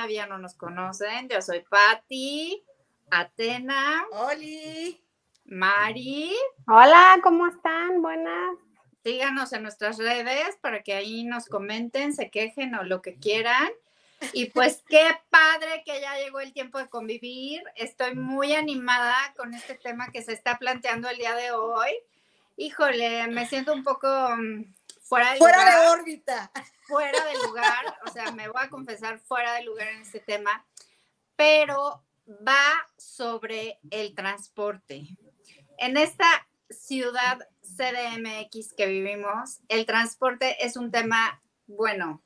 todavía no nos conocen, yo soy Patti, Atena, Oli, Mari. Hola, ¿cómo están? Buenas. Síganos en nuestras redes para que ahí nos comenten, se quejen o lo que quieran. Y pues qué padre que ya llegó el tiempo de convivir. Estoy muy animada con este tema que se está planteando el día de hoy. Híjole, me siento un poco mm, fuera de fuera lugar. de órbita. Fuera de lugar, o sea, me voy a confesar fuera de lugar en este tema, pero va sobre el transporte. En esta ciudad CDMX que vivimos, el transporte es un tema, bueno,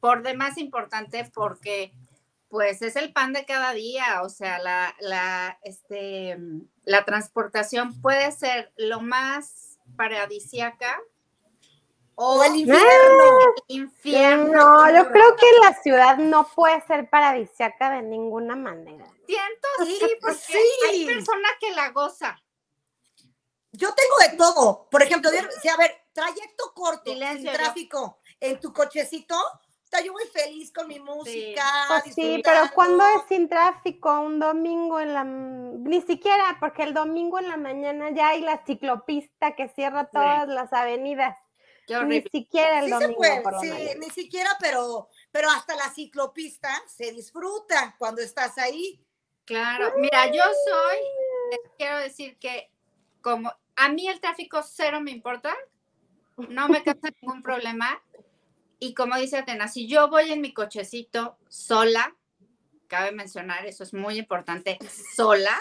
por demás importante porque pues es el pan de cada día, o sea, la, la, este, la transportación puede ser lo más paradisiaca o el infierno. infierno. No, yo creo que la ciudad no puede ser paradisiaca de ninguna manera. Siento sí, Sí, porque sí. hay personas que la goza. Yo tengo de todo. Por ejemplo, sí, a ver, trayecto corto, yo. tráfico, en tu cochecito, está yo muy feliz con mi música. Pues sí, pero cuando es sin tráfico, un domingo en la... Ni siquiera, porque el domingo en la mañana ya hay la ciclopista que cierra todas las avenidas. Qué Ni siquiera el Sí se domingo puede, por la sí, mañana. ni siquiera, pero, pero hasta la ciclopista se disfruta cuando estás ahí. Claro, mira, yo soy, les quiero decir que como a mí el tráfico cero me importa, no me causa ningún problema. Y como dice Atena, si yo voy en mi cochecito sola, cabe mencionar, eso es muy importante, sola,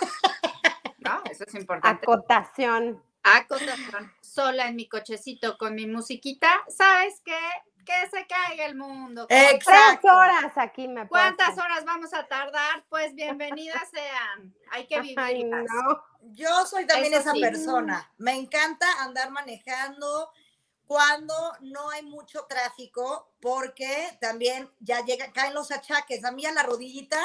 ¿no? Eso es importante. Acotación. Acotación, sola en mi cochecito con mi musiquita, ¿sabes qué? Que se caiga el mundo. Tres Exacto. horas aquí me ¿Cuántas paso. horas vamos a tardar? Pues bienvenidas sean. Hay que Ay, vivirlas. no. Yo soy también Eso esa sí. persona. Me encanta andar manejando cuando no hay mucho tráfico, porque también ya llega, caen los achaques. A mí a la rodillita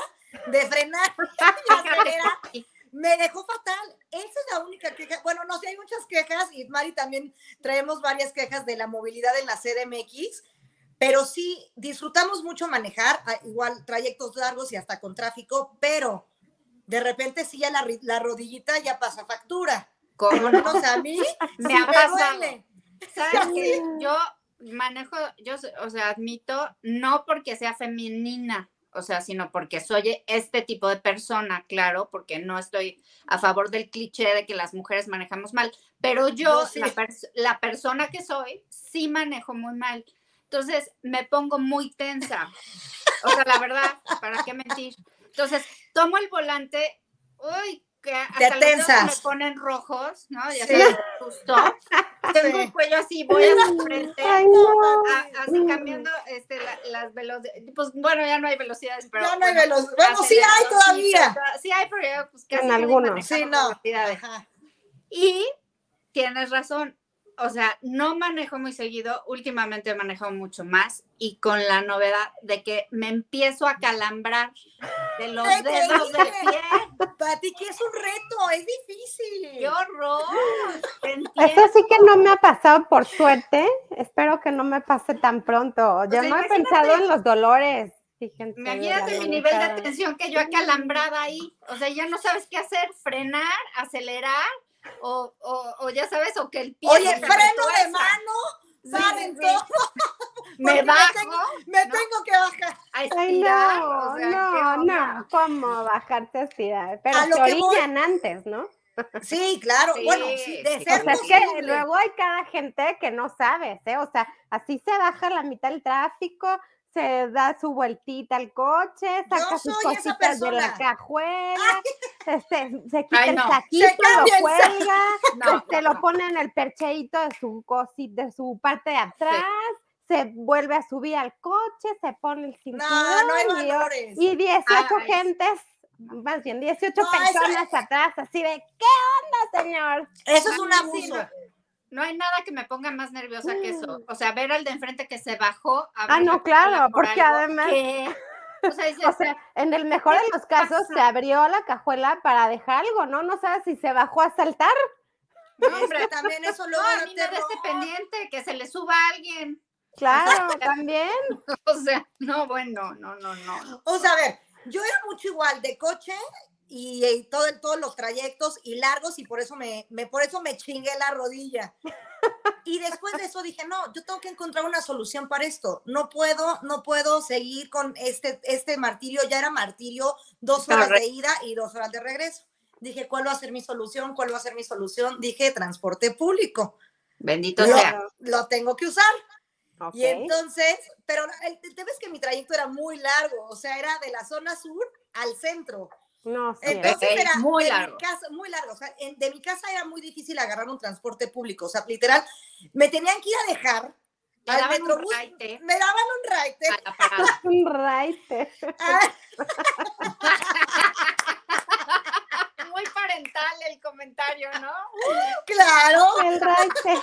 de frenar me dejó fatal. Esa es la única queja. Bueno, no sé, hay muchas quejas y Mari también traemos varias quejas de la movilidad en la CDMX, pero sí disfrutamos mucho manejar, ah, igual trayectos largos y hasta con tráfico, pero de repente sí ya la, la rodillita ya pasa factura. ¿Cómo no? O sea, a mí Me sí ha pasado. duele. ¿Sabes qué? Yo manejo, yo, o sea, admito, no porque sea femenina, o sea, sino porque soy este tipo de persona, claro, porque no estoy a favor del cliché de que las mujeres manejamos mal, pero yo, sí. la, pers- la persona que soy, sí manejo muy mal. Entonces me pongo muy tensa. O sea, la verdad, ¿para qué mentir? Entonces tomo el volante, uy, que hasta los dedos se me ponen rojos, ¿no? Ya Sí. sabes, justo. Tengo el cuello así, voy a la frente. Ay, no. a- así cambiando este, la- las velocidades. Pues bueno, ya no hay velocidades, pero. Ya no hay bueno, velocidad. Bueno, sí hay todavía. Sí, hay, pero ya, pues casi En algunos. Sí, no. velocidades. Ajá. Y tienes razón. O sea, no manejo muy seguido, últimamente he manejado mucho más y con la novedad de que me empiezo a calambrar de los te dedos del pie. Pati, que es un reto, es difícil. ¡Qué horror! Eso sí que no me ha pasado por suerte. Espero que no me pase tan pronto. Yo sea, no he pensado en los dolores. Fíjense. de Imagínate mi nivel de tensión que yo acalambrada ahí. O sea, ya no sabes qué hacer, frenar, acelerar, o, o, o ya sabes, o que el pie. Oye, freno de mano, Sí, paren sí. todo, Me porque me bajo tengo- me ¿no? tengo que bajar. a Ay, no, o sea, ¿qué no, no. ¿Cómo bajarte a estirar? Pero A lo se que voy- orillan antes, ¿no? Sí, claro. Sí, bueno, sí, de sí. ser O sea, es que luego hay cada gente que no sabes, ¿eh? O sea, así se baja la mitad del tráfico, se da su vueltita al coche, saca sus cositas de la cajuela, este, se quita Ay, el saquito, lo cuelga, No, este, lo pone en el percheito de su cosi- de su parte de atrás, se vuelve a subir al coche, se pone el cinturón No, no hay y, valores. y 18 Ay. gentes, más bien 18 No, personas atrás, así de, ¿qué onda, señor? Eso es un Sí, abuso. No, hay nada que me ponga más nerviosa que eso. O sea, ver al de enfrente que se bajó. Ah, no, claro, por porque algo además- que- O sea, dices, O sea, en el mejor de los casos se abrió la cajuela para dejar algo, ¿no? No sabes si se bajó a saltar. no, hombre, también eso no, a mí no de este pendiente, que se le suba a alguien. Claro, también. O sea, no, bueno, no, no, no. O sea, a ver, yo era mucho igual de coche y, y todo, todos los trayectos y largos y por eso me, me, por eso me chingué la rodilla. Y después de eso dije, no, yo tengo que encontrar una solución para esto. No puedo, no puedo seguir con este, este martirio. Ya era martirio, dos horas de ida y dos horas de regreso. Dije, ¿cuál va a ser mi solución? ¿Cuál va a ser mi solución? Dije, transporte público. Bendito lo, sea. Lo tengo que usar. Ok. Y entonces, pero el, el tema es que mi trayecto era muy largo, o sea, era de la zona sur al centro. No sé. Entonces era muy de largo. mi casa, muy largo. O sea, en- de mi casa era muy difícil agarrar un transporte público. O sea, literal, me tenían que ir a dejar Te al daban un metrobús. raite Me daban un raite. Un raite. Ah, Muy parental el comentario, ¿no? claro. El raite.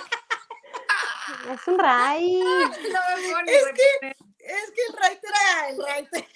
Es un raite. No me Es de- Es que el raite era el raite.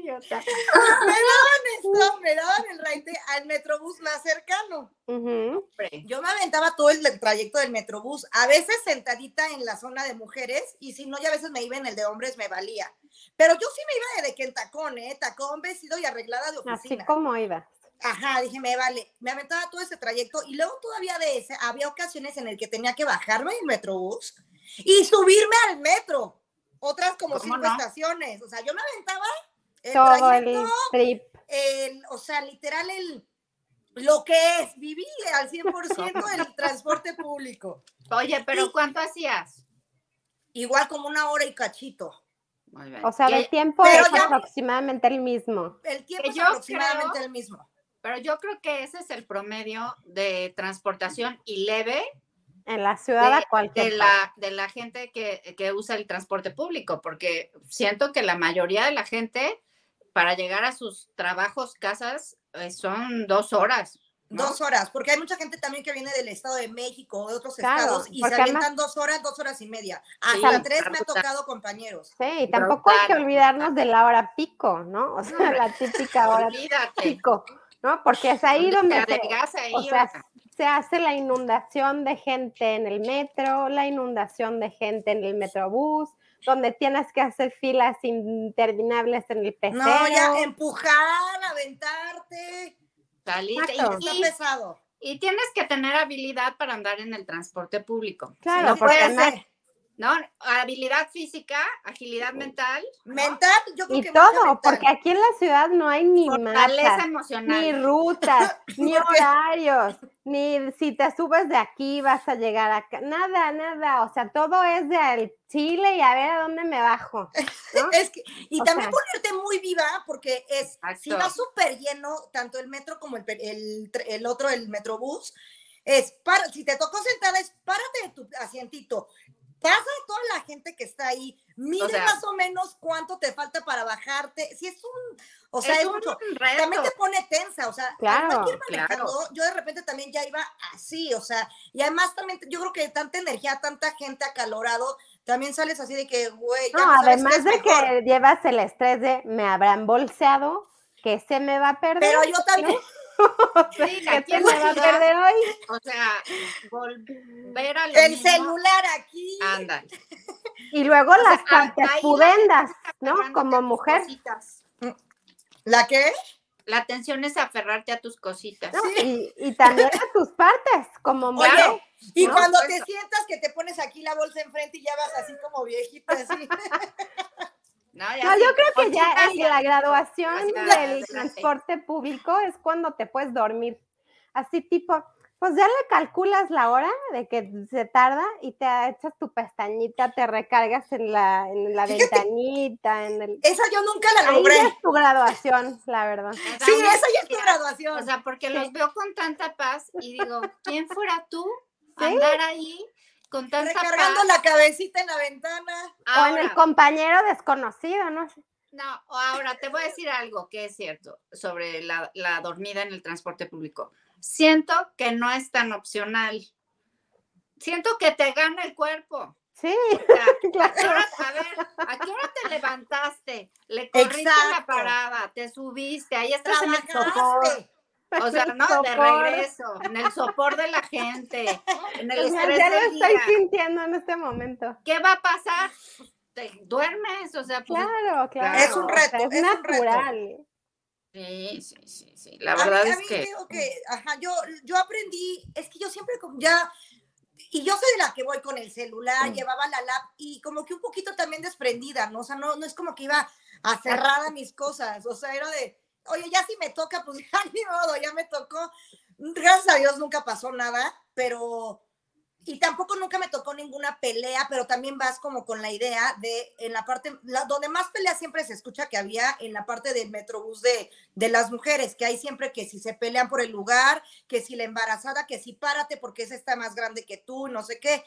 Idiota. Me daban esto, me daban el raite al metrobús más cercano. Ujú. Hombre, Yo me aventaba todo el trayecto del metrobús, a veces sentadita en la zona de mujeres, y si no, ya a veces me iba en el de hombres, me valía. Pero yo sí me iba de que en tacón, ¿eh? Tacón, vestido y arreglada de Así oficina. como iba. Ajá, dije, me vale. Me aventaba todo ese trayecto, y luego todavía de ese, había ocasiones en el que tenía que bajarme del metrobús y subirme al metro. Otras como ¿Cómo cinco no? estaciones. O sea, yo me aventaba el Todo el trip. el, o sea, literal, el, lo que es, viví al 100% el transporte público. Oye, pero. ¿cuánto hacías? Igual como una hora y cachito. Muy bien. O sea, el tiempo es ya- aproximadamente el mismo. El tiempo es aproximadamente creo- el mismo. Pero yo creo que ese es el promedio de transportación y leve En la ciudad a de, cualquier de parte. la, de la gente que, que usa el transporte público, porque siento que la mayoría de la gente para llegar a sus trabajos, casas, eh, son dos horas. ¿no? Dos horas, porque hay mucha gente también que viene del Estado de México o de otros Claro, estados y se además- avientan dos horas, dos horas y media. Sí, Hasta tres me ha tocado compañeros. Sí, y tampoco hay que olvidarnos de la hora pico, ¿no? O sea, la típica hora Olvídate. pico, ¿no? Porque es ahí donde se, adelgaza ahí, o sea, oiga. se hace la inundación de gente en el metro, la inundación de gente en el metrobús, donde tienes que hacer filas interminables en el pecero. No, ya empujar, aventarte. Está Y, y- pesado. y tienes que tener habilidad para andar en el transporte público. Claro, no porque puedes, ser. ¿No? Habilidad física, agilidad mental, ¿no? Mental, yo creo y que todo, mental. porque aquí en la ciudad no hay ni fortaleza mapas, emocional. ni rutas, ni horarios, ni si te subes de aquí vas a llegar acá, nada, nada, o sea, todo es de al Chile y a ver a dónde me bajo, ¿no? Es que, y O también sea- ponerte muy viva, porque es, si Exacto. va súper lleno, tanto el metro como el, el, el otro, el metrobús, es, para, si te tocó sentada, es párate de tu asientito, pasa toda la gente que está ahí, mide O sea- más o menos cuánto te falta para bajarte, si es un, o sea, es, es un mucho, reto. también te pone tensa, o sea, Claro, claro. yo de repente también ya iba así, o sea, y además también yo creo que tanta energía, tanta gente acalorado, también sales así de que, güey, No, no además de mejor. que llevas el estrés de me habrán bolseado, que se me va a perder. Pero yo también, Sí, ¿Qué aquí se va a perder hoy? O sea, volver a lo el mismo, celular aquí. Ándale. Y luego O las a- pudendas, ¿no? Como a mujer. cositas. ¿La qué? La atención es aferrarte a tus cositas. ¿no? Y, y también a tus partes, como mujer. Claro. Y No, cuando pues- te sientas que te pones aquí la bolsa enfrente y ya vas así como viejita, así. No, ya No, sí, yo creo que ya en la graduación del adelante. transporte público es cuando te puedes dormir. Así tipo, pues ya le calculas la hora de que se tarda y te echas tu pestañita, te recargas en la, en la Fíjate. ventanita, en el... Esa yo nunca la Ahí logré. ya es tu graduación, la verdad. Sí, esa ya es tu graduación. O sea, porque los veo con tanta paz y digo, ¿quién fuera tú Sí. andar ahí con tanta Recargando paz? la cabecita en la ventana. O en el compañero desconocido, no sé. no, ahora te voy a decir algo que es cierto sobre la, la dormida en el transporte público. Siento que no es tan opcional. Siento que te gana el cuerpo. Sí, O sea, ¿a, qué hora, a ver, ¿a qué hora te levantaste? Le corriste la parada, te subiste, ahí estás en el. O sea, no, de regreso, en el sopor de la gente, en el O sea, estrés ya lo del estoy día. sintiendo en este momento. ¿Qué va a pasar? Pues, Te duermes, o sea, pues, Claro, claro. Es un o sea, reto, es es un reto. natural. sí, sí, sí, sí. La A mí- verdad a es mí que digo que, ajá, yo, yo aprendí, es que yo siempre como ya, y yo soy de la que voy con el celular, Mm. llevaba la lap y como que un poquito también desprendida, ¿no? O sea, no, no es como que iba aferrada a mis cosas, o sea, era de, oye, ya si me toca, pues ya ni modo, ya me tocó. Gracias a Dios nunca pasó nada, pero, y tampoco nunca me tocó ninguna pelea, pero también vas como con la idea de, en la parte, la- donde más pelea siempre se escucha que había en la parte del metrobús de, de las mujeres, que hay siempre que si se pelean por el lugar, que si la embarazada, que si párate porque esa está más grande que tú, no sé qué.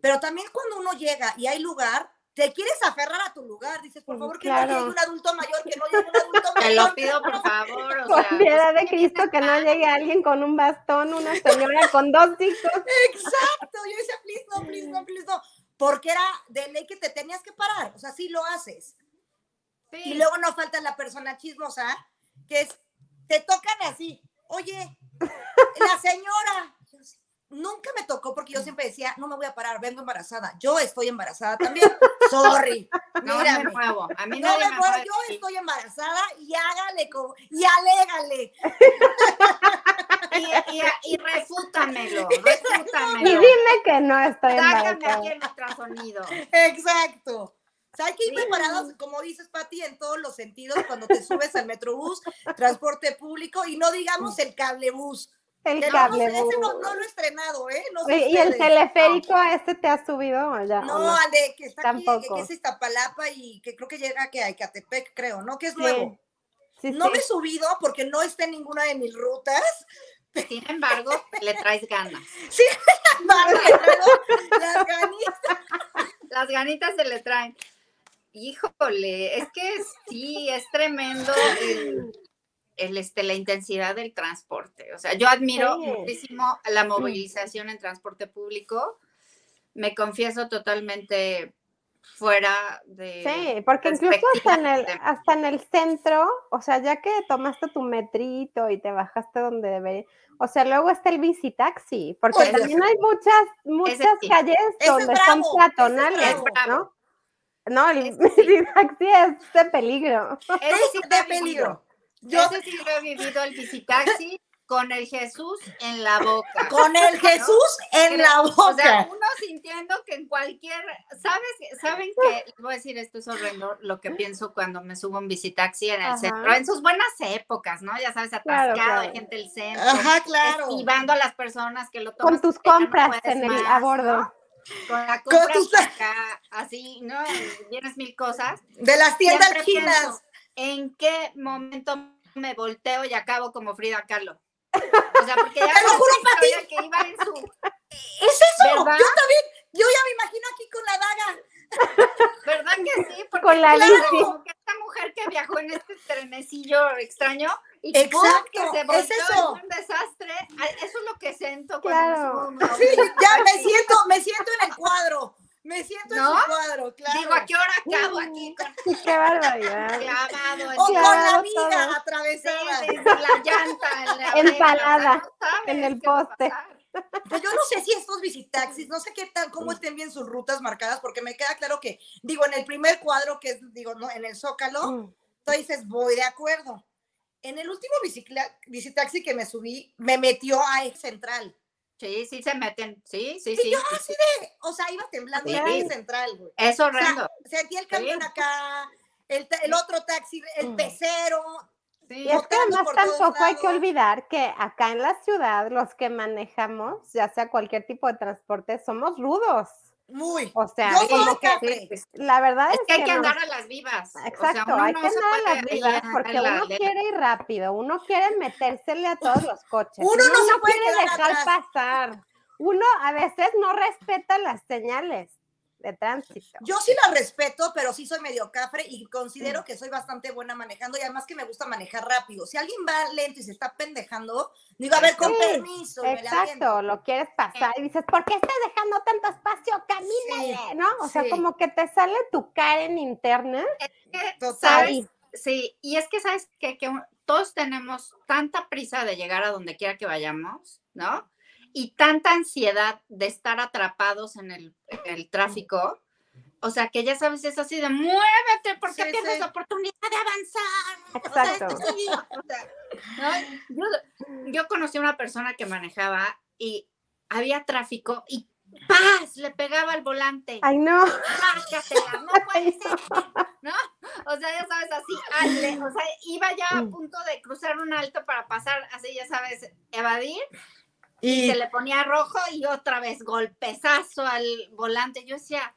Pero también cuando uno llega y hay lugar, te quieres aferrar a tu lugar, dices, por Mm, favor, que claro. no llegue un adulto mayor, que no llegue un adulto te mayor. lo pido por favor, o Por sea, piedad pues, de Cristo que no llegue alguien con un bastón, una señora con dos hijos. Exacto, yo decía, please no, please no, please no, porque era de ley que te tenías que parar, o sea, sí lo haces. sí. Y luego no falta la persona chismosa, que es, te tocan así, oye, la señora, nunca me tocó porque yo siempre decía, no me voy a parar, vengo embarazada, yo estoy embarazada también, sorry, no me mírame. muevo, a mí No nadie me me muevo, yo decir. estoy embarazada y hágale como, y alégale. y, y, y refútamelo, Y dime que no estoy Sácame aquí embarazada. el ultrasonido. Exacto. O sea, hay que ir Sí. preparados, como dices, Pati, en todos los sentidos cuando te subes al metrobús, transporte público y no digamos el cablebús. El cable. ese no, no lo he estrenado, ¿eh? No sé ¿Y el teleférico a este te has subido No, no? al de que está aquí, que- Tampoco. es Iztapalapa y que creo que llega que a Ecatepec, creo, ¿no? Que es Sí, nuevo. Sí, No sí. me he subido porque no está en ninguna de mis rutas. Sin embargo, le traes ganas. Para traigo las ganitas. Las ganitas se le traen. Híjole, es que sí, es tremendo el, el, este, la intensidad del transporte. O sea, yo admiro Sí. muchísimo la movilización en transporte público. Me confieso totalmente fuera de... Sí, porque incluso hasta en, el, hasta en el centro, o sea, ya que tomaste tu metrito y te bajaste donde debería, o sea, luego está el bicitaxi, porque Oye, también hay muchas, muchas sí. calles Ese donde son peatonales. ¿no? No, el Ese sí. bicitaxi es de peligro. Es de peligro. Yo Ese sí lo he vivido, el visitaxi con el Jesús en la boca. con el Jesús en la boca. O sea, uno sintiendo que en cualquier, ¿sabes? ¿Saben que Les voy a decir, esto es horrendo, lo que pienso cuando me subo en visitaxi en el Ajá. centro, en sus buenas épocas, ¿no? Ya sabes, atascado Claro, claro. gente del centro, Ajá, claro. esquivando a las personas que lo toman. Con tus compras en el, a bordo. Con la Con compra tus- acá, así, ¿no? Vienes mil cosas. De las tiendas chinas. ¿En qué momento me volteo y acabo como Frida Kahlo? O sea, porque ya Te lo juro, Pati. que iba en su Es eso. ¿Verdad? Yo también. Yo ya me imagino aquí con la daga. ¿Verdad que sí? Porque Con la claro, como que esta mujer que viajó en este trenecillo extraño y. Exacto, que se es volteó eso. es un desastre. Ah, Eso es lo que siento cuando Claro. me subo Sí, ya me siento, me siento en el cuadro. Me siento ¿No? en su cuadro, claro. Digo, ¿a qué hora acabo aquí con Qué barbaridad. clavado? o con la viga todo. atravesada. desde la llanta. En la Empalada no en el poste. Pues yo no sé si estos visitaxis, no sé qué tan, cómo estén bien sus rutas marcadas, porque me queda claro que, digo, en el primer cuadro, que es, digo, no, en el Zócalo, Mm. tú dices, voy de acuerdo. En el último bicicla- visitaxi que me subí, me metió a Ex Central. Sí, sí se meten. Sí, sí, Y sí. yo sí, así sí. de, o sea, iba temblando Sí. en Central, güey. Es O horrendo. sea, sentí el camión acá, el, el otro taxi, el Mm. pecero. Sí. Y es que además tampoco hay que olvidar que acá en la ciudad los que manejamos, ya sea cualquier tipo de transporte, somos rudos. Muy. O sea, Yo como soy que. Sí, la verdad Es es, que hay que no- andar a las vivas. Exacto, o sea, uno hay no que andar a las vivas porque la- uno quiere ir rápido, uno quiere metérsele a todos los coches, Uno no se puede quiere dejar atrás. pasar, uno a veces no respeta las señales de tránsito. Yo sí la respeto, pero sí soy medio cafre y considero que soy bastante buena manejando y además que me gusta manejar rápido. Si alguien va lento y se está pendejando, digo, a ver, con Sí, permiso. me la. Exacto, lo quieres pasar y dices, ¿por qué estás dejando tanto espacio? Camínale, ¿no? O sea, como que te sale tu Karen interna que, Total. Sí, y es que sabes que, que todos tenemos tanta prisa de llegar a donde quiera que vayamos, ¿no? Y tanta ansiedad de estar atrapados en el, en el tráfico. O sea, que ya sabes, es así de muévete porque Sí, tienes sí. oportunidad de avanzar. O sea, Exacto. sí, o sea, ¿no? yo, yo conocí a una persona que manejaba y había tráfico y ¡paz! Le pegaba al volante. Ay, no. ¡Bájatela! ¡No puede ser! ¿No? O sea, ya sabes, así, o sea, iba ya a Mm. punto de cruzar un alto para pasar, así, ya sabes, evadir, Y se le ponía rojo y otra vez golpezazo al volante. Yo decía,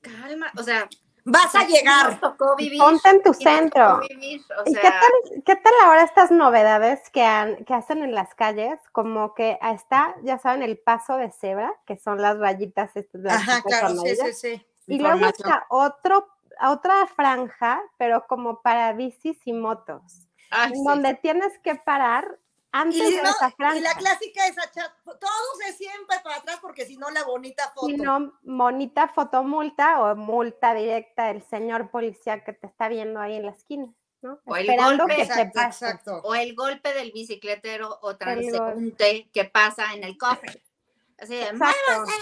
calma, o sea, vas a nos llegar. tocó vivir. Ponte en tu centro. vivir, o ¿Y sea, qué tal, qué tal ahora estas novedades que, han- que hacen en las calles? Como que está, ya saben, el paso de cebra, que son las rayitas estas Ajá, claro, sí, amarillas. sí, sí. Y luego está otro, otra franja, pero como para bicis y motos, en sí. donde tienes que parar antes Y, de no, esa franja. y la clásica es todos se siempre para atrás porque si no la bonita foto. Si no, monita fotomulta o multa directa del señor policía que te está viendo ahí en la esquina, ¿no? O el golpe. que te exacto, pase. exacto. O el golpe del bicicletero o transeúnte que pasa en el cofre. Así de. "Muévase".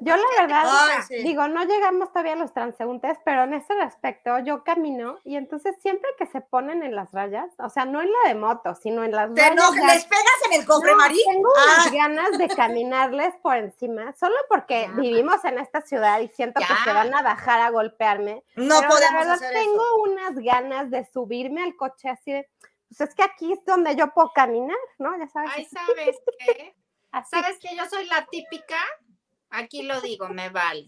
Yo la verdad, Ay, sí. digo, no llegamos todavía a los transeúntes, pero en ese respecto yo camino y entonces siempre que se ponen en las rayas, o sea, no en la de moto, sino en las Te rayas. ya- les pegas en el cofre, No, Mari. Tengo Ah, unas ganas de caminarles por encima, solo porque Ya. vivimos en esta ciudad y siento que se van a bajar a golpearme. no pero podemos la verdad hacer tengo eso. unas ganas de subirme al coche así de, pues es que aquí es donde yo puedo caminar, ¿no? Ya sabes. Ay, ¿sabes qué? Así. ¿Sabes que yo soy la típica? Aquí lo digo, me vale.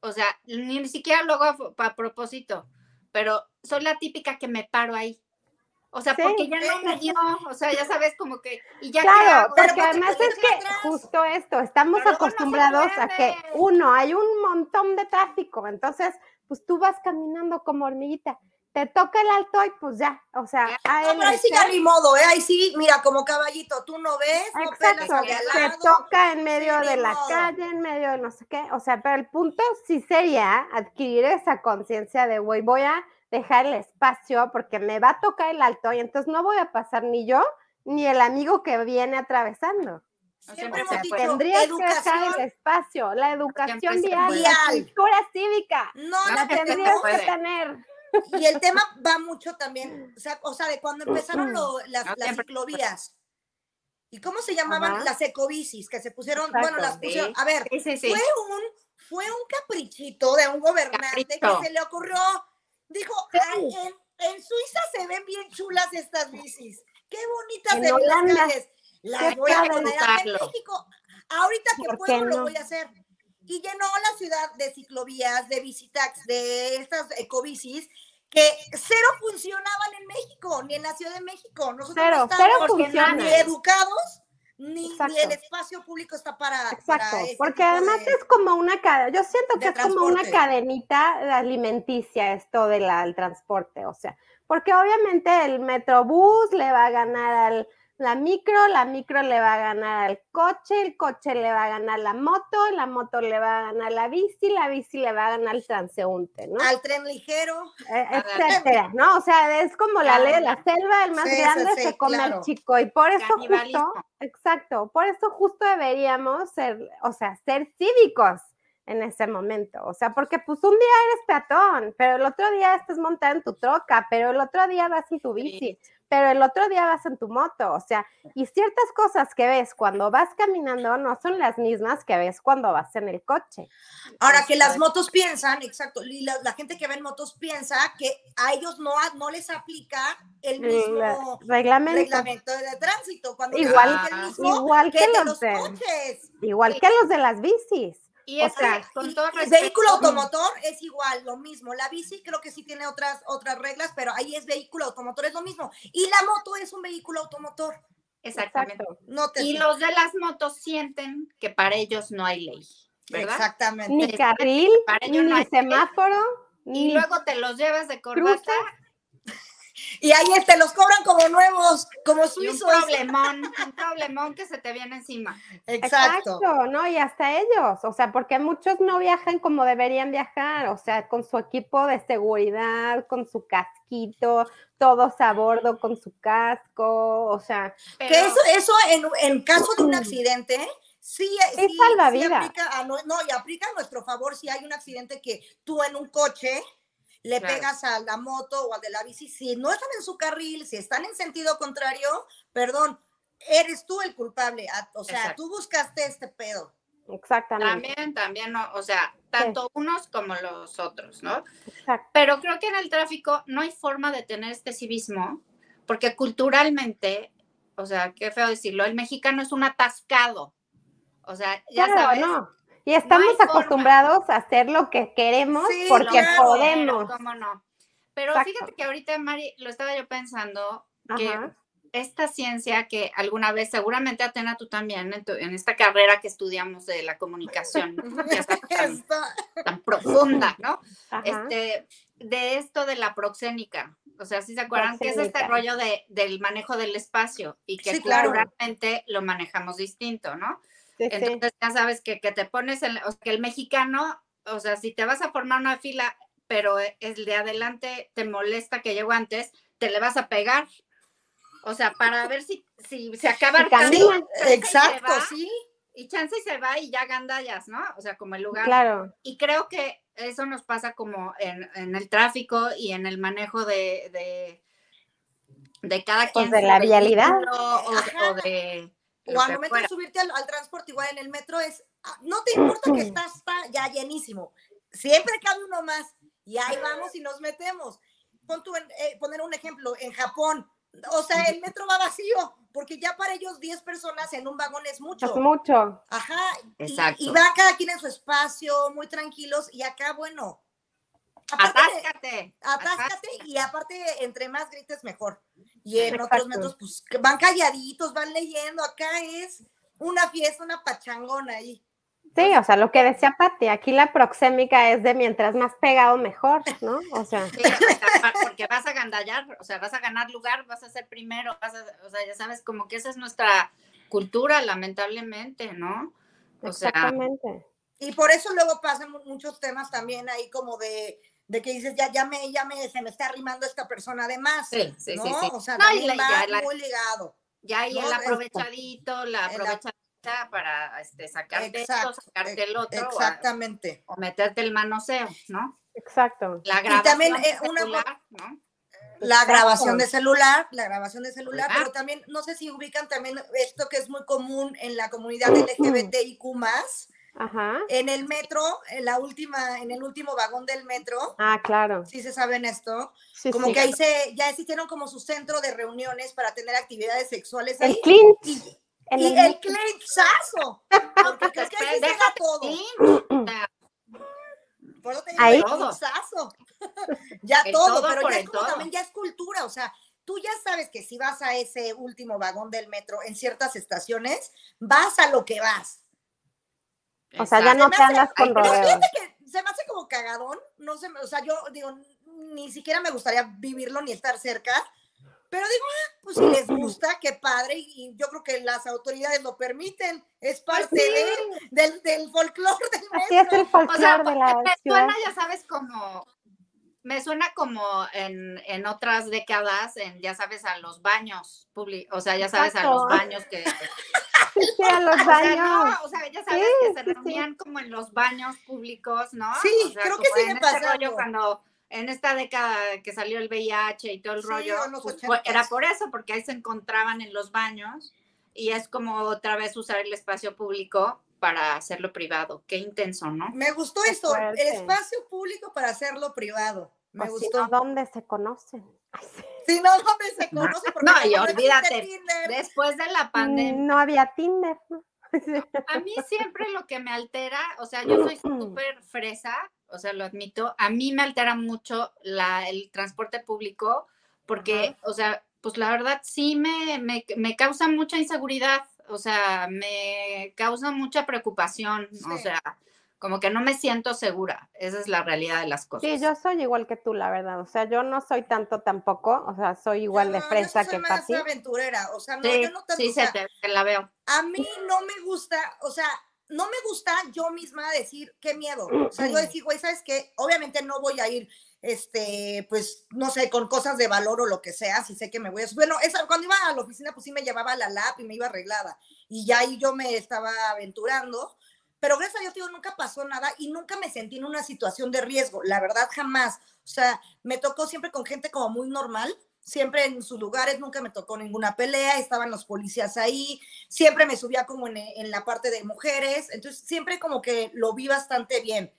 O sea, ni, siquiera lo hago a, a propósito, pero soy la típica que me paro ahí. O sea, Sí, porque ya no me dio, o sea, ya sabes, como que, y ya Claro, porque porque además es que atrás. justo esto, estamos Pero luego no se acostumbrados a que, uno, hay un montón de tráfico, entonces, pues tú vas caminando como hormiguita, te toca el alto y pues ya, o sea, a No, él pero ahí sí ya ni modo, ¿eh? Ahí sí, mira, como caballito, tú no ves, no pelas Exacto, te toca en medio de la modo. calle, en medio de no sé qué, o sea, pero el punto sí sería adquirir esa conciencia de, güey, voy a dejar el espacio porque me va a tocar el alto y entonces no voy a pasar ni yo ni el amigo que viene atravesando. Siempre O sea, hemos dicho, Tendrías que dejar el espacio, la educación vial, la cultura cívica, no No, la se tendrías que tener. Y el tema va mucho también, o sea, o sea, de cuando empezaron lo- las, No, las siempre. ciclovías. ¿Y cómo se llamaban Ajá. las ecobicis? Que se pusieron, Exacto, bueno, las pusieron. sí. A ver, Sí, sí, sí. fue un, fue un caprichito de un gobernante Capricho. que se le ocurrió. Dijo, Sí. "Ay, en, en Suiza se ven bien chulas estas bicis. Qué bonitas En se ven las calles. Voy a poner usarlo. México. Ahorita que ¿Por puedo lo voy a hacer. Y llenó la ciudad de ciclovías, de visitax, de estas ecobicis que cero funcionaban en México, ni en la Ciudad de México. Nosotros Cero, no cero ni educados, ni, el espacio público está para. Exacto, para este porque además de- es como una cadena, yo siento que es como una cadenita alimenticia esto del transporte, o sea, porque obviamente el metrobús le va a ganar al la micro, la micro le va a ganar al coche, el coche le va a ganar la moto, la moto le va a ganar la bici, la bici le va a ganar el transeúnte, ¿no? al tren ligero. Eh, la- etcétera, ¿no? O sea, es como la ley de la selva, el más Sí, grande sí, se come claro. al chico y por eso justo, exacto, por eso justo deberíamos ser, o sea, ser cívicos en ese momento, o sea, porque pues un día eres peatón, pero el otro día estás montada en tu troca, pero el otro día vas en tu bici, pero el otro día vas en tu moto, o sea, y ciertas cosas que ves cuando vas caminando no son las mismas que ves cuando vas en el coche. Ahora que las motos piensan, exacto, y la, la gente que ve en motos piensa que a ellos no, no les aplica el mismo reglamento. reglamento de tránsito. Cuando Igual- el mismo igual que que de los de- coches. Igual que los de las bicis. Y O es sea, con Y- todo respeto, vehículo automotor es igual, lo mismo. La bici creo que sí tiene otras, otras reglas, pero ahí es vehículo automotor, es lo mismo. Y la moto es un vehículo automotor. Exactamente. Exacto. No te Y los de las motos sienten que para ellos no hay ley, ¿verdad? Exactamente. Ni carril, Para ello no ni hay- semáforo, Y ni luego te los llevas de corbata Y ahí te los cobran como nuevos, como Y un suizos. problemón, un problemón que se te viene encima. Exacto. ¿no? Y hasta ellos, o sea, porque muchos no viajan como deberían viajar, o sea, con su equipo de seguridad, con su casquito, todos a bordo con su casco, o sea, Que eso, eso en, en caso de un accidente, sí, sí, sí salvavidas. aplica a no, y aplica a nuestro favor si hay un accidente que tú en un coche le Claro. pegas a la moto o al de la bici, si no están en su carril, si están en sentido contrario, perdón, eres tú el culpable. O sea, Exacto. tú buscaste este pedo. exactamente. También, también, no, o sea, tanto unos como los otros, ¿no? exacto. Pero creo que en el tráfico no hay forma de tener este civismo, porque culturalmente, o sea, qué feo decirlo, el mexicano es un atascado. O sea, ya Claro, sabes. no. Y estamos acostumbrados a hacer lo que queremos Sí, porque claro. podemos. Pero, ¿Cómo no? Pero Exacto. fíjate que ahorita, Mari, lo estaba yo pensando, que Ajá. esta ciencia que alguna vez, seguramente Atena tú también, en, tu- en esta carrera que estudiamos de la comunicación, tan, profunda, ¿no? Ajá. Este, de esto de la proxénica. O sea, si se acuerdan que es este rollo de, del manejo del espacio y que Sí, claro. lo manejamos distinto, ¿no? Sí, sí. Entonces ya sabes que, que te pones, en, o sea, que el mexicano, o sea, si te vas a formar una fila, pero el de adelante te molesta que llegó antes, te le vas a pegar. O sea, para ver si, si se acaba y se Exacto, sí. Y chance y se va y ya gandallas, ¿no? O sea, como el lugar Claro. y creo que eso nos pasa como en, en el tráfico y en el manejo de, de, de cada Pues quien. de su la vialidad. o de. O al momento fuera. de subirte al, al transporte, igual en el metro, es, ah, no te importa que estás está ya llenísimo. Siempre cabe uno más. Y ahí vamos y nos metemos. Pon en- eh, poner un ejemplo, en Japón, o sea, el metro va vacío, porque ya para ellos 10 personas en un vagón es mucho. Es mucho. Ajá. y- Exacto. Y, van cada quien en su espacio, muy tranquilos, y acá, bueno. aparte de- Atáscate. Atáscate y aparte, entre más grites, mejor. Y en otros metros, pues que van calladitos, van leyendo. Acá es una fiesta, una pachangona ahí. Sí, o sea, lo que decía Pati, aquí la proxémica es de mientras más pegado mejor, ¿no? O sea, Sí, o sea, pa- porque vas a gandallar, o sea, vas a ganar lugar, vas a ser primero, vas a, o sea, ya sabes, como que esa es nuestra cultura, lamentablemente, ¿no? O sea, exactamente. Y por eso luego pasan mu- muchos temas también ahí como de, de que dices, ya, ya me, ya me, se me está arrimando esta persona de más. sí, sí, ¿no? sí, sí. O sea, No, y la- ya la- muy ligado. Ya ahí No, el esto. aprovechadito, la ap- aprovechadita para este, sacarte Exacto, esto, sacarte el otro, Exactamente. o meterte el manoseo, ¿no? Exacto. La Y grabación también, eh, una- celular, ¿no? La Exacto. grabación de celular, la grabación de celular, Ah. pero también, no sé si ubican también esto que es muy común en la comunidad LGBTIQ+, Ajá. en el metro, en la última, en el último vagón del metro, Ah, claro. sí se saben esto, Sí, como sí. que ahí se, ya existieron como su centro de reuniones para tener actividades sexuales El ahí. clinch. Y, en y el el clinchazo, porque que ahí todo. Por eso te digo Ahí. el clinchazo. ya El todo, todo pero ya el es como todo. también ya es cultura, o sea, tú ya sabes que si vas a ese último vagón del metro en ciertas estaciones, vas a lo que vas. O sea, ya no te andas con rodeos. fíjate que se me hace como cagadón, no sé, o sea, yo digo, ni siquiera me gustaría vivirlo ni estar cerca, pero digo, ah, pues si les gusta, qué padre, y, yo creo que las autoridades lo permiten, es parte Pues sí. de- del, del folclore del Así es el metro. O sea, folclore de la me ciudad. suena, ya sabes, como, me suena como en, en otras décadas, en, ya sabes, a los baños públicos, o sea, ya sabes, a los baños que, Sí, a los o sea, baños. no, o sea, ya sabes Sí, que se sí, sí. reunían como en los baños públicos, ¿no? Sí, O sea, creo que sigue en este rollo pasando. cuando en esta década que salió el VIH y todo el rollo, pues, fue- 80s. era por eso, porque ahí se encontraban en los baños y es como otra vez usar el espacio público para hacerlo privado. Qué intenso, ¿no? Me gustó Qué eso, fuerte. el espacio público para hacerlo privado. Me O si gustó. no, ¿dónde se conocen? Ay, sí. Si no, ¿dónde se conoce? Porque No, y olvídate, Tinder, Después de la pandemia, No había Tinder. a mí siempre lo que me altera, o sea, yo soy súper fresa, o sea, lo admito, a mí me altera mucho la, el transporte público porque, o sea, pues la verdad sí me, me, me causa mucha inseguridad, o sea, me causa mucha preocupación, o sea, como que no me siento segura. Esa es la realidad de las cosas. Sí, yo soy igual que tú, la verdad. O sea, yo no soy tanto tampoco. O sea, soy igual de No, yo fresa que soy más Pati. aventurera, o sea, no, sí, yo no tanto, sí, o sea, se te, te la veo. a mí no me gusta, o sea, no me gusta yo misma decir qué miedo. O sea, yo decir, güey, ¿sabes qué? Obviamente no voy a ir, este, pues, no sé, con cosas de valor o lo que sea, si sé que me voy a... Bueno, esa, cuando iba a la oficina, pues sí me llevaba la lap y me iba arreglada. Y ya ahí yo me estaba aventurando. Pero gracias a Dios, tío, nunca pasó nada y nunca me sentí en una situación de riesgo. La verdad, jamás. O sea, me tocó siempre con gente como muy normal, siempre en sus lugares, nunca me tocó ninguna pelea, estaban los policías ahí, siempre me subía como en, en la parte de mujeres, entonces siempre como que lo vi bastante bien.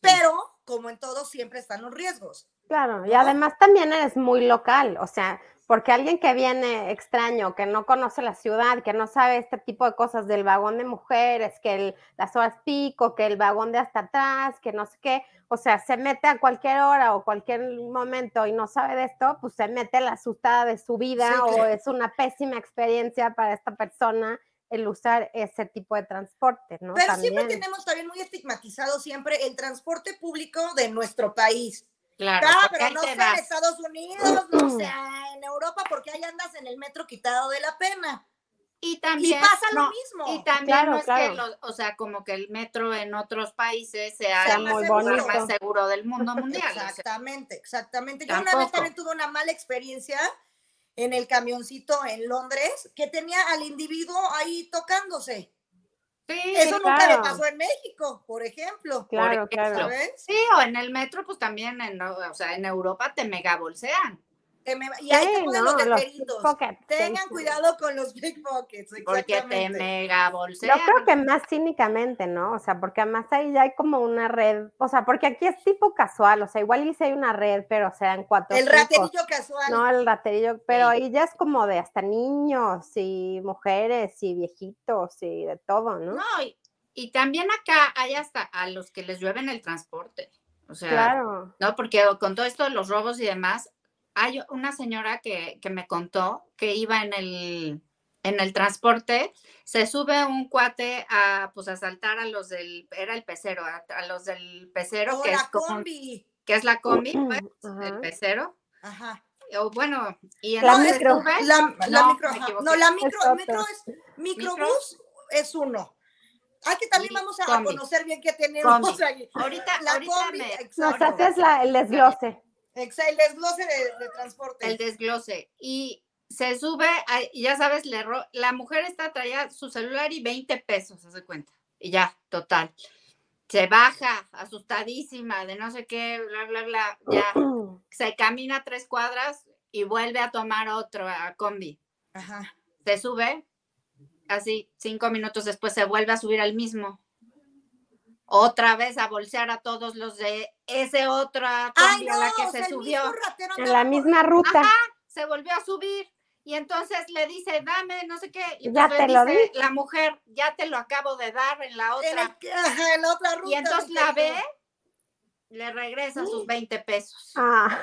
Pero, como en todo, siempre están los riesgos. Claro, y además también eres muy local, o sea, porque alguien que viene extraño, que no conoce la ciudad, que no sabe este tipo de cosas del vagón de mujeres, que el, las horas pico, que el vagón de hasta atrás, que no sé qué, o sea, se mete a cualquier hora o cualquier momento y no sabe de esto, pues se mete la asustada de su vida Sí, o claro. es una pésima experiencia para esta persona el usar ese tipo de transporte, ¿no? Pero siempre tenemos también muy estigmatizado siempre el transporte público de nuestro país. Claro, Ah, pero no sea en. Estados Unidos, no sea en Europa, porque ahí andas en el metro quitado de la pena. Y Y también. pasa lo mismo. Y también Claro, no es claro. que, lo- o sea, como que el metro en otros países sea, Sea el muy lugar bonito. más seguro del mundo mundial. Exactamente, exactamente. Yo una vez también tuve una mala experiencia en el camioncito en Londres que tenía al individuo ahí tocándose. Sí, Eso nunca claro. me pasó en México, por ejemplo. Claro, Por claro. ¿Sabes? sí, o en el metro, pues también, en, o sea, en Europa te mega bolsean. Que me- y ahí te Sí, ponen no, los letreritos. Tengan sí. cuidado con los pickpockets, Porque te mega bolsean. Yo creo que más cínicamente, ¿no? O sea, porque además ahí ya hay como una red, o sea, porque aquí es tipo casual, o sea, igual hice hay una red, pero sean cuatro. El cinco, raterillo casual. No, el raterillo, pero Sí. ahí ya es como de hasta niños y mujeres y viejitos y de todo, ¿no? No, y, y también acá hay hasta a los que les llueven el transporte. O sea, Claro. ¿no? Porque con todo esto de los robos y demás, hay una señora que, que me contó que iba en el, en el transporte, se sube un cuate a pues a asaltar a los del, era el pecero, a, a los del pecero, o que es, la como- combi. que es la combi, pues, el pecero. Ajá. O bueno, y La entonces micro. sube- La, la No, micro, me ajá. equivoqué. no, la micro, Es el micro es, microbús es uno. Hay que también Y vamos a, a conocer bien qué tenemos Combi. ahí. ahorita, La ahorita combi, me- Nos haces la, el desglose. Exa- el desglose de, de transporte. el desglose y se sube, a- y ya sabes, le ro- la mujer está traía su celular y 20 pesos, se cuenta, y ya, total. Se baja, asustadísima, de no sé qué, bla, bla, bla, ya, se camina tres cuadras y vuelve a tomar otro a combi. Ajá. Se sube, así, cinco minutos después se vuelve a subir al mismo. Otra vez a bolsear a todos los de ese otra Ay, no, a la que o se sea, subió. En la misma ruta. Ajá, se volvió a subir y entonces le dice, dame, no sé qué. Y Ya pues le te lo dice la mujer, ya te lo acabo de dar en la en, otra. el- ajá, en la otra ruta. Y entonces la ve, le regresa sus 20 pesos. Ah.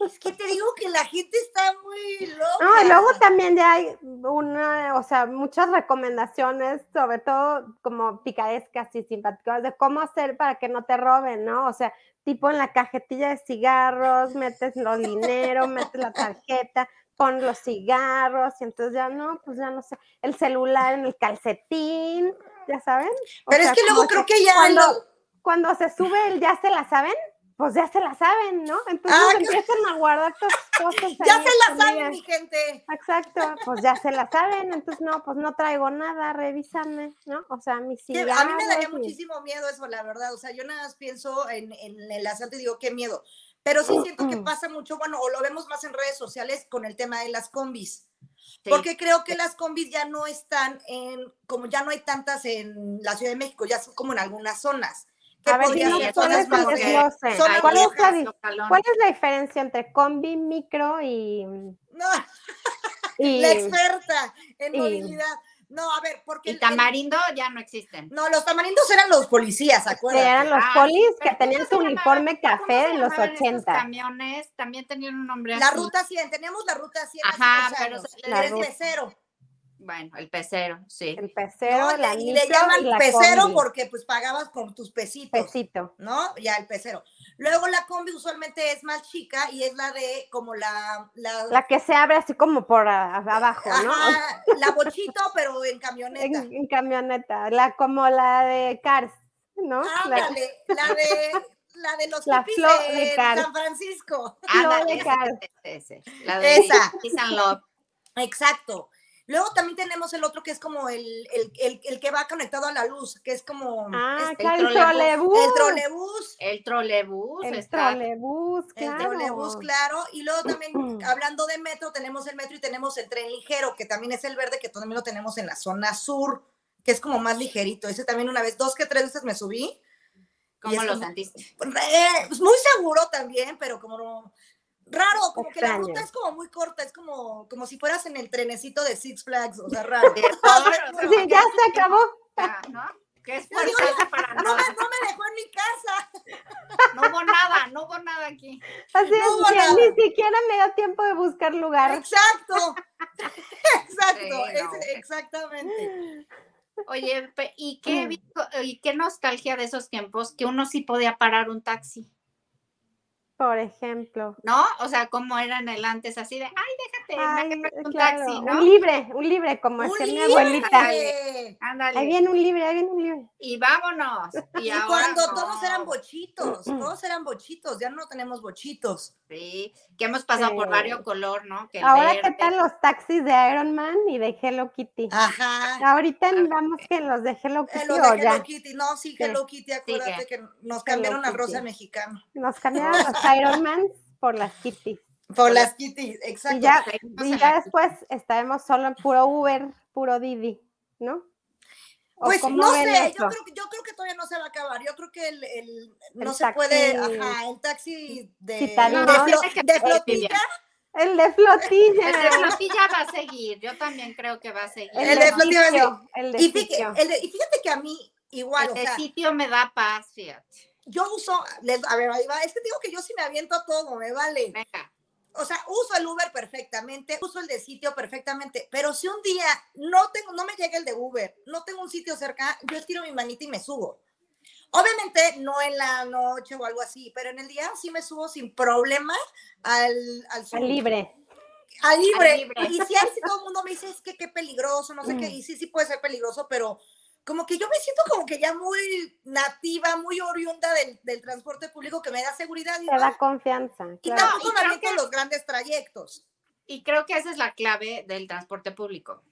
Es que te digo que la gente está muy loca. No, y luego también ya hay una, o sea, muchas recomendaciones, sobre todo como picarescas y simpáticas, de cómo hacer para que no te roben, ¿no? O sea, tipo en la cajetilla de cigarros, metes los dinero, metes la tarjeta, pon los cigarros, y entonces ya no, pues ya no sé, el celular en el calcetín, ya saben. O Pero sea, es que luego creo que ya cuando, lo- cuando se sube el ya se la saben, pues ya se la saben, ¿no? Entonces Ah, empiezan a guardar tus cosas. ya ahí se la saben, mi gente. Exacto, pues ya se la saben, entonces no, pues no traigo nada, revísame, ¿no? O sea, mis Que a mí me daría muchísimo miedo eso, la verdad. O sea, yo nada más pienso en, en el asalto y digo, qué miedo. Pero sí siento que pasa mucho, bueno, o lo vemos más en redes sociales con el tema de las combis. Sí. Porque creo que las combis ya no están en, como ya no hay tantas en la Ciudad de México, ya son como en algunas zonas. ¿Qué A ver, podría ser? cuál es el más que- desglose. zonas ¿Cuál es la. ¿Cuál es la diferencia entre combi, micro y, No, y- la experta en y- movilidad. No, a ver, porque... Y el- el- tamarindo ya no existen. no, los tamarindos eran los policías, acuérdate. eran los Ah, polis que tenían ¿cómo su uniforme café en los llamaban estos 80. camiones también tenían un nombre La así. ruta 100, teníamos la ruta 100 Ajá, hace pero años. la ruta- mesero. Bueno, el pecero, sí. El pecero, ¿no? la y le llaman y la pecero combi. porque pues pagabas con tus pesitos, Pesito. ¿no? Ya el pecero. Luego la combi usualmente es más chica y es la de como la... La, La que se abre así como por a- abajo, ¿no? Ajá, la bochito, pero en camioneta. En, en camioneta. La, como la de Cars, ¿no? La- Ándale, la de la de los La flor de de Cars. San Francisco. De Cars. ese. La de Esa. Kiss and Love. Exacto. Luego también tenemos el otro que es como el, el, el, el que va conectado a la luz, que es como Ah, es- claro, el trolebús. el trolebús. El trolebús El está. trolebús, El claro. trolebús, claro. Y luego también, hablando de metro, tenemos el metro y tenemos el tren ligero, que también es el verde, que también lo tenemos en la zona sur, que es como más ligerito. Ese también una vez, dos que tres veces me subí. ¿Cómo lo como- sentiste? Eh, pues muy seguro también, pero como no- raro, como que la ruta es como muy corta, es como, como si fueras en el trenecito de Six Flags, o sea, raro. Sí, ya se acabó. ¿no? Que es digo, para No no. me, no me dejó en mi casa. No hubo nada, no hubo nada aquí. Así No es, ni- nada. ni siquiera me dio tiempo de buscar lugar. Exacto. Exacto, Sí, no. es- exactamente. Oye, ¿y Mm. qué, vi- y qué nostalgia de esos tiempos que uno sí podía parar un taxi, Por ejemplo. ¿no? O sea, como era en el antes, así de, ay, Ay, un claro, taxi, ¿no? Un libre, un libre, como decía mi abuelita. Ándale. Ándale. Ahí viene un libre, ahí viene un libre. Y vámonos. Y, Y ahora cuando no. todos eran bochitos, todos eran bochitos, ya no tenemos bochitos. Sí, que hemos pasado por varios color, ¿no? Que Ahora, ¿qué verde. tal los taxis de Iron Man y de Hello Kitty? Ajá. Ahorita vamos que los de Hello Eh, Kitty de Hello ya. Kitty, no, sí, Sí. Hello Kitty, acuérdate que nos cambiaron al rosa mexicano. Nos cambiaron los Iron Man por las Kitty. Por las Kitty, Y exacto. ya, seguimos y ya después estaremos solo en puro Uber, puro Didi, ¿no? ¿O Pues no sé, yo creo, que- yo creo que todavía no se va a acabar. Yo creo que el, el- no El se puede, ajá, el taxi de, citadino. de, No, flo- de flotilla, El de El de flotilla. flotilla va a seguir, yo también creo que va a seguir. El de flotilla va a sitio, El de y, fíjate, sitio. el y fíjate que a mí igual, El o de sea, sitio me da paz, fíjate. yo uso, les- a ver, ahí va, es que digo que yo sí me aviento a todo, me vale. Venga. O sea, uso el Uber perfectamente, uso el de sitio perfectamente, pero si un día no tengo, no me llega el de Uber, no tengo un sitio cerca, yo estiro mi manita y me subo. Obviamente no en la noche o algo así, pero en el día sí me subo sin problema al, al, El libre. al libre. Al libre. Y si así todo el mundo me dice, es que qué peligroso, no sé qué, Mm. y sí, sí puede ser peligroso, pero como que yo me siento como que ya muy nativa, muy oriunda del, del transporte público que me da seguridad. Y, Te da confianza. y claro. tampoco y me que- los grandes trayectos. Y creo que esa es la clave del transporte público.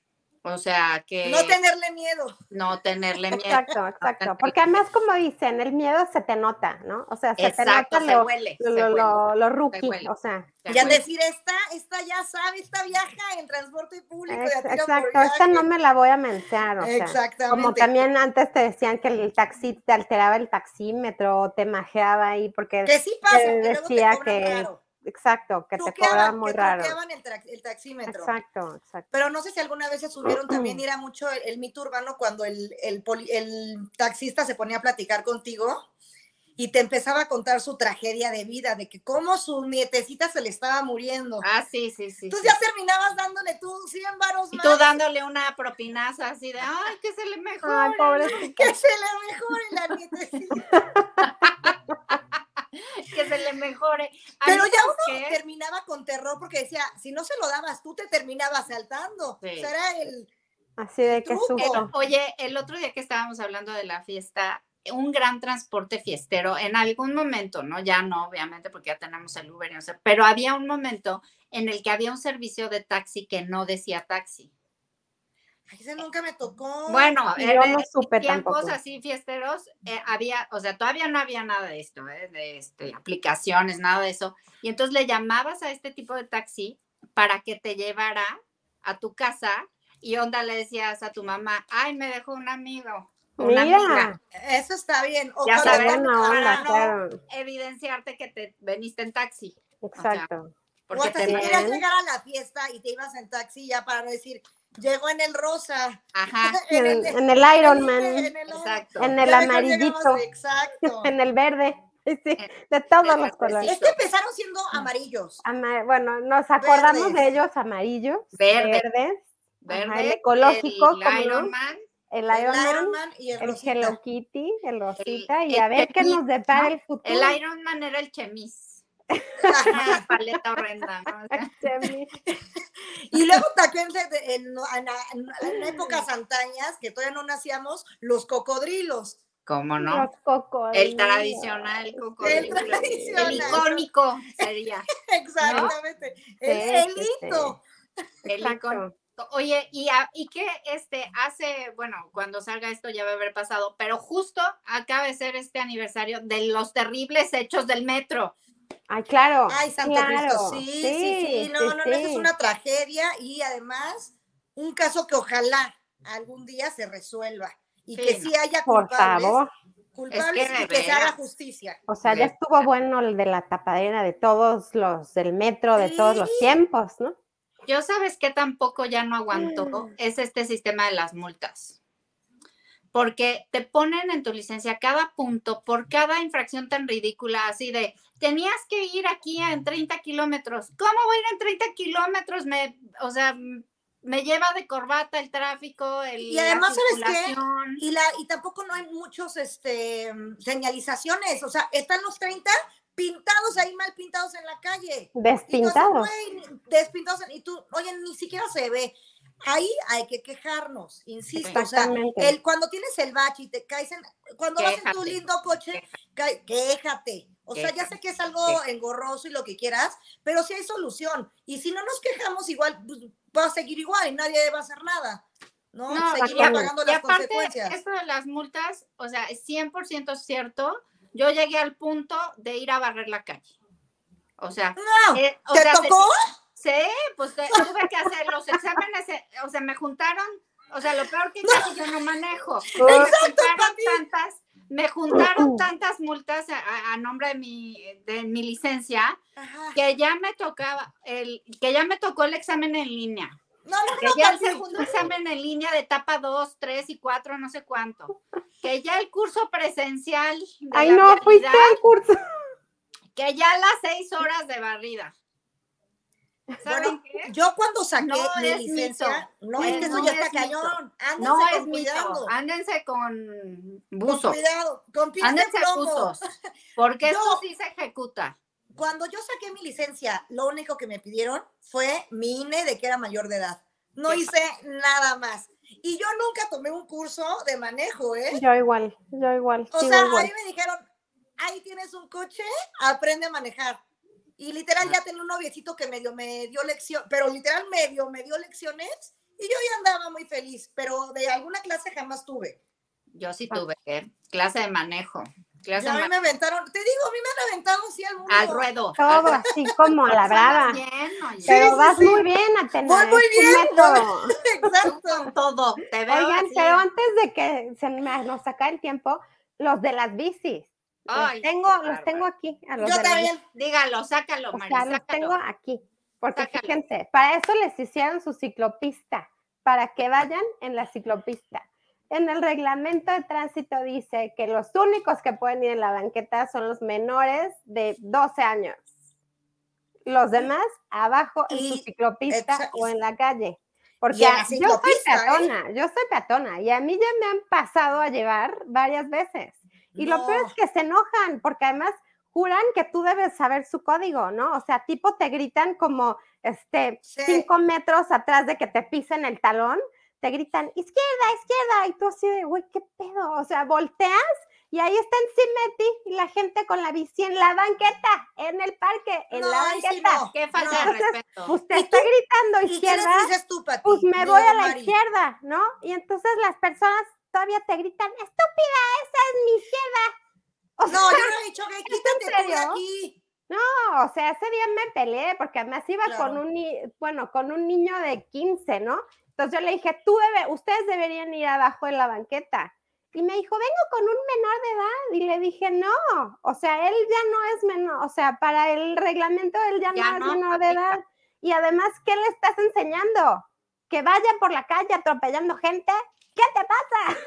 O sea, que No tenerle miedo. no tenerle miedo. Exacto, exacto. Porque además, como dicen, el miedo se te nota, ¿no? O sea, se Exacto, te se nota lo, huele. lo, se lo, huele, lo, lo rookie, huele. o sea. se Ya decir, esta, esta ya sabe, esta viaja en transporte público. exacto, esta no viaje. me la voy a mencionar, o sea. Exactamente. Como también antes te decían que el taxi te alteraba el taxímetro, te majeaba ahí, porque Que sí pasa, te que luego te decía que raro. Exacto, que te cobraba muy que raro. el, tra- el taxímetro. Exacto, exacto. Pero no sé si alguna vez se subieron también, era mucho el, el mito urbano cuando el, el, poli- el taxista se ponía a platicar contigo y te empezaba a contar su tragedia de vida, de que cómo su nietecita se le estaba muriendo. Ah, sí, sí, sí. Entonces sí. ya terminabas dándole tú 100 varos Y más. tú dándole una propinaza así de, ay, que se le mejore. Ay, pobrecito. Que se le mejore la nietecita. que se le mejore. Pero ya ¿sabes uno qué? terminaba con terror porque decía, si no se lo dabas tú, te terminabas saltando. Sí. O sea, era el... Así de que truco. susto. Oye, el otro día que estábamos hablando de la fiesta, un gran transporte fiestero en algún momento, ¿no? Ya no, obviamente, porque ya tenemos el Uber, y no sé, pero había un momento en el que había un servicio de taxi que no decía taxi. Ay, ese nunca me tocó. Bueno, Yo en no en supe tiempos tampoco. así fiesteros, eh, había, o sea, todavía no había nada de esto, ¿eh? de este, aplicaciones, nada de eso. Y entonces le llamabas a este tipo de taxi para que te llevara a tu casa y onda le decías a tu mamá, ay, me dejó un amigo. Una amiga, Mira, Eso está bien. O Ya sabes, para onda, no- claro. evidenciarte que te veniste en taxi. Exacto. O Porque hasta te si querías llegar a la fiesta y te ibas en taxi ya para no decir, llegó en el rosa. Ajá, En, el, en el Iron Man, en el- exacto. en el ya mejor amarillito, Exacto. en el verde, sí, de todos los colores. Es que empezaron siendo amarillos. Ama- bueno, nos acordamos Verdes. de ellos amarillos, Verde. verdes, verde, el ecológico, el Ironman. El Ironman, y el, el Hello Kitty, el Rosita, y a ver qué nos depara el futuro. El Ironman era el chemis. Una paleta horrenda, ¿no? y luego también en, en, épocas antañas, que todavía no nacíamos, los cocodrilos. ¿Cómo no? Los cocodrilos. El tradicional cocodrilo. El, tradicional. el icónico sería. Exactamente. El, hito. El icónico. Oye, y, y que este hace, bueno, cuando salga esto ya va a haber pasado, pero justo acaba de ser este aniversario de los terribles hechos del metro. Ay, claro. Ay, Santo Cristo, sí, sí, sí, no, no, no, es una tragedia y además un caso que ojalá algún día se resuelva y que sí haya culpables. Por favor. Culpables y que se haga justicia. O sea, ya estuvo bueno el de la tapadera de todos los del metro, de todos los tiempos, ¿no? Yo sabes que tampoco ya no aguanto mm. es este sistema de las multas. Porque te ponen en tu licencia cada punto por cada infracción tan ridícula, así de, tenías que ir aquí en 30 kilómetros. ¿Cómo voy a ir en 30 kilómetros? Me, o sea, me lleva de corbata el tráfico, el, y además sabes qué y la y tampoco no hay muchos este señalizaciones, o sea, están los 30 pintados ahí mal pintados en la calle. Despintados. despintados. Y tú, oye, ni siquiera se ve. Ahí hay que quejarnos, insisto. O sea, el, cuando tienes el bache y te caes en. Cuando vas en tu lindo coche, quéjate. O sea, ya sé que es algo engorroso y lo que quieras, pero sí hay solución. Y si no nos quejamos, igual pues, va a seguir igual y nadie va a hacer nada. ¿no? no pagando las y aparte, consecuencias. Esto de las multas, o sea, es 100% cierto yo llegué al punto de ir a barrer la calle. O sea, eh, ¿te tocó? sí, pues tuve que hacer los exámenes, eh, o sea, me juntaron, o sea, lo peor que hice yo no manejo. Me juntaron tantas, me juntaron tantas multas a, nombre de mi, de mi licencia que ya me tocaba el, que ya me tocó el examen en línea. No, no, que ya el segundo examen en línea de etapa 2, 3 y 4, no sé cuánto. Que ya el curso presencial. De Ay, no, fuiste al curso. Que ya las 6 horas de barrida. ¿Saben qué? Yo cuando saqué mi licencia, no es que eso ya está cañón. Ándense no con es cuidado. Ándense con buzos. Con cuidado, con pies Ándense buzos. Porque eso sí se ejecuta cuando yo saqué mi licencia, lo único que me pidieron fue mi INE de que era mayor de edad. No hice nada más. Y yo nunca tomé un curso de manejo, ¿eh? Yo igual, yo igual. O sea, ahí me dijeron, ahí tienes un coche, aprende a manejar. Y literal ya tenía un noviecito que medio me dio lección, pero literal medio me dio lecciones y yo ya andaba muy feliz, pero de alguna clase jamás tuve. Yo sí tuve, ¿eh? clase de manejo a mí me aventaron, te digo, a mí me han aventado así al mundo. Al ruedo. Todo así como a la brava. pero vas muy bien, Atenas. Voy muy bien. Exacto. Todo. Te veo Oigan, pero antes de que se nos saca el tiempo, los de las bicis. Los tengo, los tengo aquí. A los Yo también. Dígalo, sácalo, María. O sea, los tengo aquí. Porque fíjense, para eso les hicieron su ciclopista, para que vayan en la ciclopista en el reglamento de tránsito dice que los únicos que pueden ir en la banqueta son los menores de 12 años. Los demás abajo en su ciclopista o en la calle. Porque yo soy ¿eh? peatona, yo soy peatona y a mí ya me han pasado a llevar varias veces. Y lo peor es que se enojan porque además juran que tú debes saber su código, ¿no? O sea, tipo te gritan como este cinco metros atrás de que te pisen el talón te gritan, izquierda, izquierda, y tú así de, güey, ¿qué pedo? O sea, volteas y ahí está encima de ti y la gente con la bici en la banqueta, en el parque, en la banqueta. Qué falta de respeto. Usted está gritando izquierda, pues me voy a la izquierda, ¿no? Y entonces las personas todavía te gritan, estúpida, esa es mi izquierda. no, yo no he dicho que quítate de aquí. No, o sea, ese día me peleé porque además iba con un, bueno, con un niño de 15, ¿no? Entonces yo le dije, tú debe, ustedes deberían ir abajo en la banqueta. Y me dijo, vengo con un menor de edad. Y le dije, no, o sea, él ya no es menor, o sea, para el reglamento él ya, no es menor de edad. Y además, ¿qué le estás enseñando? ¿Que vaya por la calle atropellando gente? ¿Qué te pasa?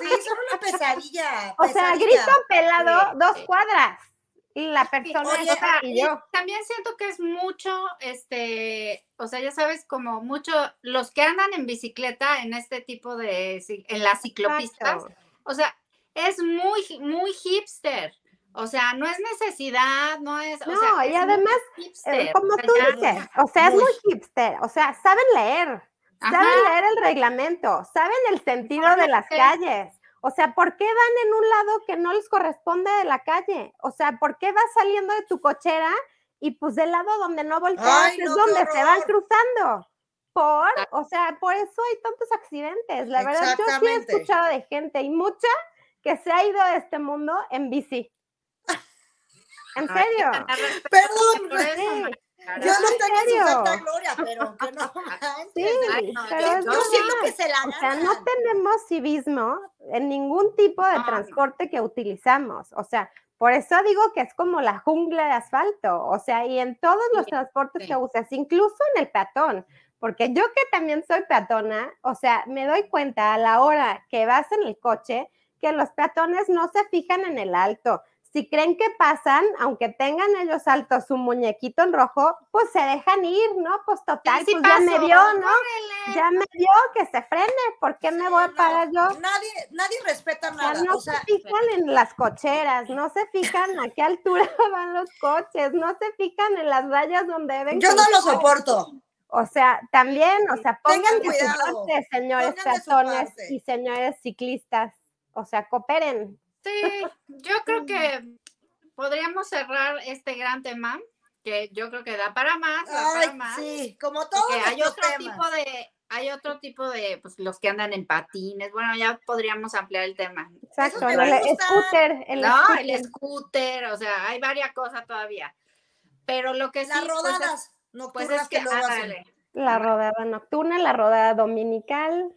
Sí, son una pesadilla. o sea, grito pelado dos cuadras. la persona Oye, esa y Y yo. también siento que es mucho, este, o sea, ya sabes, como mucho, los que andan en bicicleta en este tipo de, en las ciclopistas, Exacto. o sea, es muy, muy hipster. O sea, no es necesidad, no es. o No, sea, y es además, hipster, Eh, como tú dices, o sea, es Muy. muy hipster, o sea, saben leer, Ajá. saben leer el reglamento, saben el sentido de las calles. O sea, ¿por qué van en un lado que no les corresponde de la calle? O sea, ¿por qué vas saliendo de tu cochera y pues del lado donde no volteas Ay, es donde se van cruzando? Por, o sea, por eso hay tantos accidentes. La verdad, yo sí he escuchado de gente y mucha que se ha ido de este mundo en bici. En serio. Perdón, por eso, sí. Mari Carmen. Dios ¿En santa gloria, pero que no Sí, manches. Ay, no, pero yo- es Yo no, siento que se la O sea, no tenemos civismo en ningún tipo de No, no. transporte que utilizamos. O sea, por eso digo que es como la jungla de asfalto. O sea, y en todos los Sí, transportes sí. que usas, incluso en el peatón. Porque yo que también soy peatona, o sea, me doy cuenta a la hora que vas en el coche que los peatones no se fijan en el alto. Si creen que pasan, aunque tengan ellos altos su muñequito en rojo, pues se dejan ir, ¿no? Pues total, sí pues ya me vio, ¿no? Ya me vio que se frene, ¿por qué me voy a parar yo? Nadie, nadie respeta O sea, nada. no O sea, se fijan en las cocheras, no se fijan a qué altura van los coches, no se fijan en las rayas donde deben yo no lo soporto. O sea, también, o sea, pongan de su cuidado, parte, señores peatones y señores ciclistas. O sea, cooperen. Sí, yo creo que podríamos cerrar este gran tema, que yo creo que da para más, da para más. sí, como todos porque hay otro temas. tipo de, hay otro tipo de, pues los que andan en patines, bueno, ya podríamos ampliar el tema. Exacto, el scooter, el no, scooter. el scooter, o sea, hay varias cosas todavía. Pero lo que sí, Las pues, es- rodadas pues nocturnas es que, que, luego hacen. ándale. la rodada nocturna, la rodada dominical.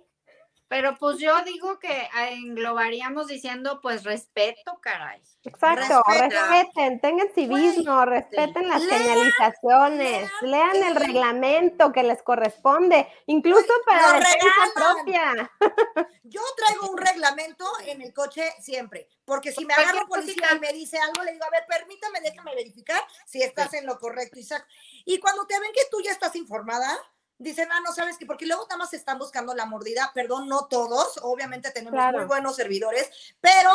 Pero pues yo digo que englobaríamos diciendo, pues respeto, caray. Exacto, Respeta. respeten, tengan civismo, respeten las Lean, señalizaciones, lean, el reglamento que les corresponde, incluso Oye, para lo defensa propia. Yo traigo un reglamento en el coche siempre, porque si me Cualquier agarra policía y me dice algo, le digo, a ver, permítame, déjame verificar si estás en lo correcto, Isaac. Y cuando te ven que tú ya estás informada, dicen, ah, no sabes qué, porque luego nada más están buscando la mordida, perdón, no todos, obviamente tenemos Claro. muy buenos servidores, pero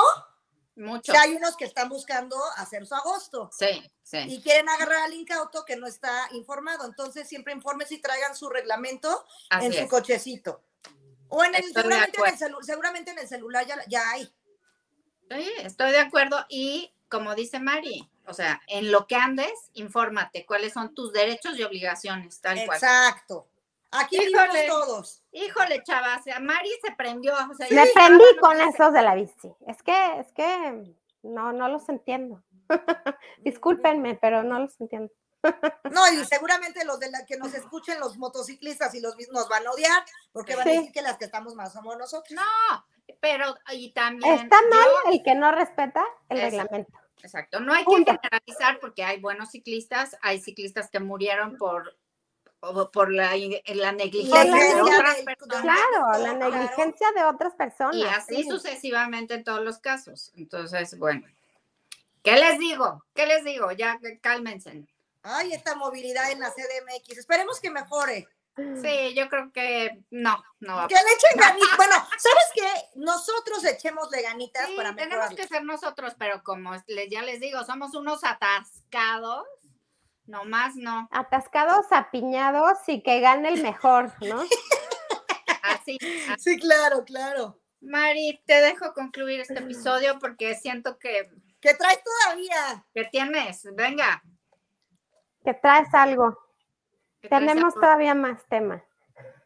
Mucho. hay unos que están buscando hacer su agosto. Sí, sí. y quieren agarrar al incauto que no está informado. Entonces, siempre informes y traigan su reglamento Así en su cochecito. O en el, seguramente, en el seguramente en el celular ya, ya hay. Sí, estoy de acuerdo. Y como dice Mari, o sea, en lo que andes, infórmate cuáles son tus derechos y obligaciones, tal cual. Exacto. Aquí Híjole. vivimos todos. Híjole, chavas, o sea, Mari se prendió. O sea, Me prendí estaba, con esos de la bici. Es que, es que no, no los entiendo. Discúlpenme, pero no los entiendo. No, y seguramente los de la que nos escuchen, los motociclistas y los nos van a odiar, porque van a decir que las que estamos más somos nosotros. No, pero y también. Está mal yo- el que no respeta el Eso. reglamento. Exacto, no hay que generalizar porque hay buenos ciclistas, hay ciclistas que murieron por, por la, la negligencia de otras personas. Claro, la Claro. negligencia de otras personas. Y así sí. sucesivamente en todos los casos. Entonces, bueno. ¿Qué les digo? ¿Qué les digo? Ya que cálmense. Ay, esta movilidad en la CDMX. Esperemos que mejore. Sí, yo creo que no, no va a Que le echen ganitas. Bueno, ¿sabes qué? Nosotros echemosle ganitas Sí, para tenemos mejorar. que ser nosotros, pero como les, ya les digo, somos unos atascados, nomás no. Atascados, apiñados y que gane el mejor, ¿no? Así. Sí, claro, claro. Mari, te dejo concluir este episodio porque siento que, ¿Qué traes todavía? que tienes. Venga. Que traes algo. Tenemos todavía más tema.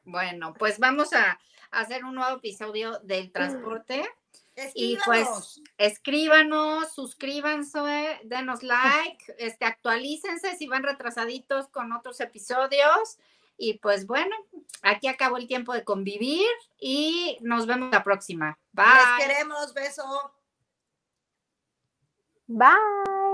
Bueno, pues vamos a hacer un nuevo episodio del transporte. Y Escríbanos. pues escríbanos, suscríbanse, denos like, este, actualícense si van retrasaditos con otros episodios. Y pues bueno, aquí acabó el tiempo de convivir y nos vemos la próxima. Bye. Les queremos, beso. Bye.